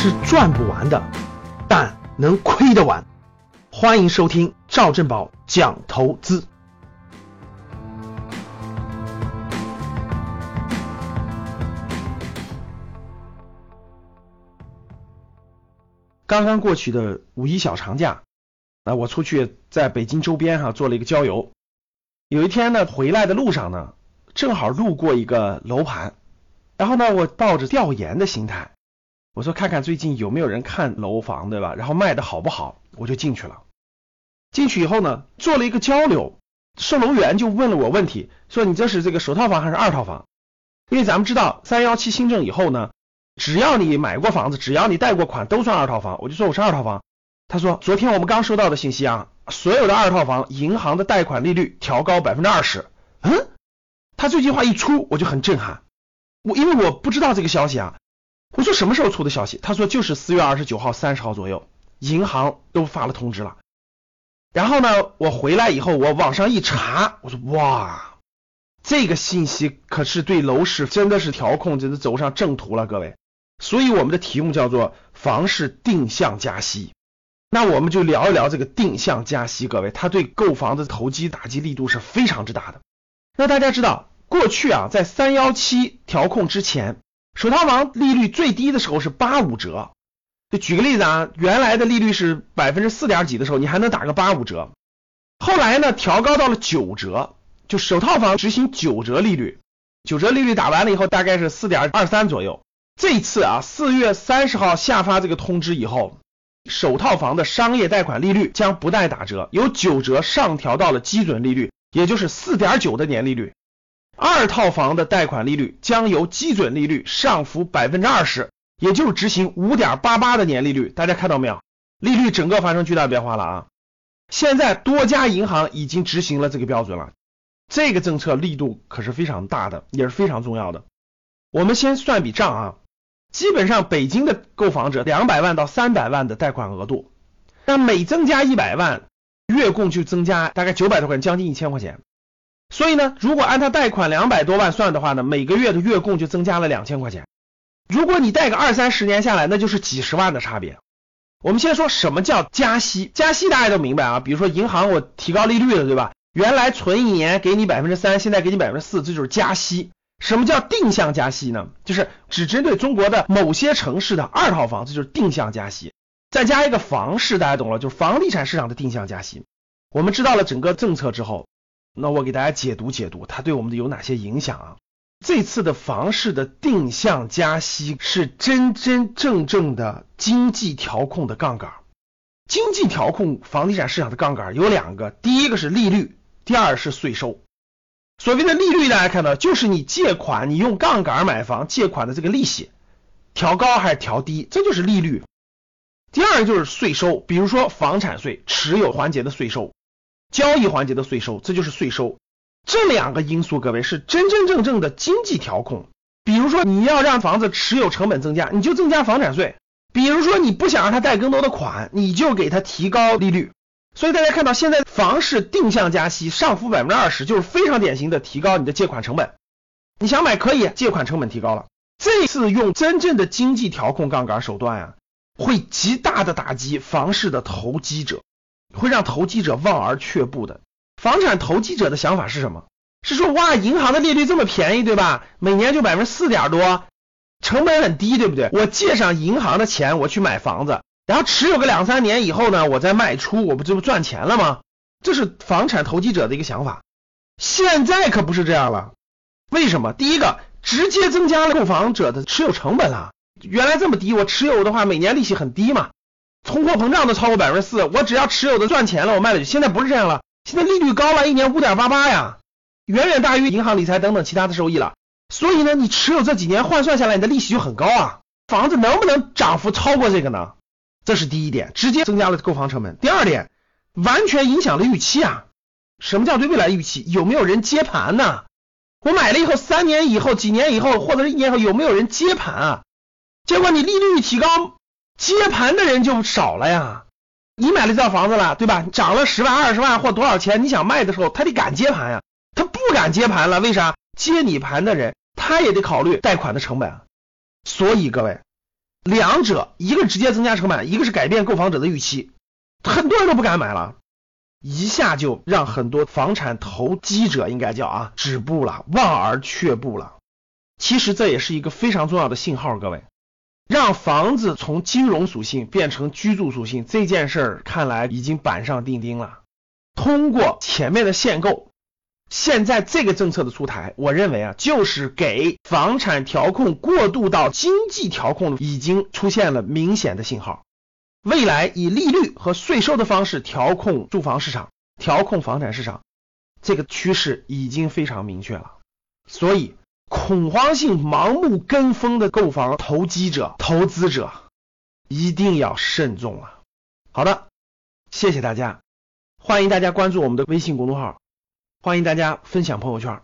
是赚不完的，但能亏得完。欢迎收听赵正宝讲投资。刚刚过去的五一小长假，那我出去在北京周边哈做了一个郊游。有一天呢，回来的路上呢，正好路过一个楼盘，然后呢，我抱着调研的心态，我说看看最近有没有人看楼房，对吧？然后卖的好不好，我就进去了。进去以后呢，做了一个交流，售楼员就问了我问题，说你这是这个首套房还是二套房？因为咱们知道三幺七新政以后呢。只要你买过房子，只要你贷过款，都算二套房。我就说我是二套房。他说昨天我们刚收到的信息啊，所有的二套房银行的贷款利率调高百分之二十。嗯，他这句话一出，我就很震撼。我因为我不知道这个消息啊，我说什么时候出的消息？他说就是四月二十九号、三十号左右，银行都发了通知了。然后呢，我回来以后，我网上一查，我说哇，这个信息可是对楼市真的是调控，真的走上正途了，各位。所以我们的题目叫做房市定向加息，那我们就聊一聊这个定向加息，各位，它对购房的投机打击力度是非常之大的。那大家知道，过去啊，在三幺七调控之前，首套房利率最低的时候是八五折。就举个例子啊，原来的利率是百分之四点几的时候，你还能打个八五折。后来呢，调高到了九折，就首套房执行九折利率，九折利率打完了以后，大概是四点二三左右。这次啊，四月三十号下发这个通知以后，首套房的商业贷款利率将不再打折，由九折上调到了基准利率，也就是四点九的年利率。二套房的贷款利率将由基准利率上浮百分之二十，也就是执行五点八八的年利率。大家看到没有？利率整个发生巨大变化了啊！现在多家银行已经执行了这个标准了，这个政策力度可是非常大的，也是非常重要的。我们先算笔账啊。基本上北京的购房者两百万到三百万的贷款额度，那每增加一百万，月供就增加大概九百多块钱，将近一千块钱。所以呢，如果按他贷款两百多万算的话呢，每个月的月供就增加了两千块钱。如果你贷个二三十年下来，那就是几十万的差别。我们先说什么叫加息，加息大家都明白啊，比如说银行我提高利率了，对吧？原来存一年给你百分之三，现在给你百分之四，这就是加息。什么叫定向加息呢？就是只针对中国的某些城市的二套房，这就是定向加息。再加一个房市，大家懂了，就是房地产市场的定向加息。我们知道了整个政策之后，那我给大家解读解读，它对我们的有哪些影响啊？这次的房市的定向加息是真真正正的经济调控的杠杆。经济调控房地产市场的杠杆有两个，第一个是利率，第二是税收。所谓的利率，大家看到，就是你借款，你用杠杆买房借款的这个利息，调高还是调低，这就是利率。第二个就是税收，比如说房产税、持有环节的税收、交易环节的税收，这就是税收。这两个因素，各位是真真正正的经济调控。比如说你要让房子持有成本增加，你就增加房产税；比如说你不想让他贷更多的款，你就给他提高利率。所以大家看到现在房市定向加息，上浮百分之二十，就是非常典型的提高你的借款成本。你想买可以，借款成本提高了。这次用真正的经济调控杠杆手段呀，会极大的打击房市的投机者，会让投机者望而却步的。房产投机者的想法是什么？是说哇，银行的利率这么便宜，对吧？每年就百分之四点多，成本很低，对不对？我借上银行的钱，我去买房子。然后持有个两三年以后呢，我再卖出，我不这不赚钱了吗？这是房产投机者的一个想法。现在可不是这样了。为什么？第一个，直接增加了购房者的持有成本了。原来这么低，我持有的话，每年利息很低嘛，通货膨胀都超过百分之四，我只要持有的赚钱了，我卖了就。现在不是这样了，现在利率高了，一年五点八八呀，远远大于银行理财等等其他的收益了。所以呢，你持有这几年换算下来，你的利息就很高啊。房子能不能涨幅超过这个呢？这是第一点，直接增加了购房成本。第二点，完全影响了预期啊！什么叫对未来预期？有没有人接盘呢？我买了以后，三年以后、几年以后，或者是一年后，有没有人接盘啊？结果你利率一提高，接盘的人就少了呀。你买了这套房子了，对吧？涨了十万、二十万或多少钱，你想卖的时候，他得敢接盘呀。他不敢接盘了，为啥？接你盘的人，他也得考虑贷款的成本。所以各位。两者一个直接增加成本，一个是改变购房者的预期，很多人都不敢买了，一下就让很多房产投机者应该叫啊止步了，望而却步了。其实这也是一个非常重要的信号，各位，让房子从金融属性变成居住属性这件事儿，看来已经板上钉钉了。通过前面的限购，现在这个政策的出台，我认为啊，就是给房产调控过渡到经济调控已经出现了明显的信号。未来以利率和税收的方式调控住房市场，调控房产市场，这个趋势已经非常明确了。所以。恐慌性盲目跟风的购房投机者、投资者一定要慎重啊。好的，谢谢大家，欢迎大家关注我们的微信公众号，欢迎大家分享朋友圈。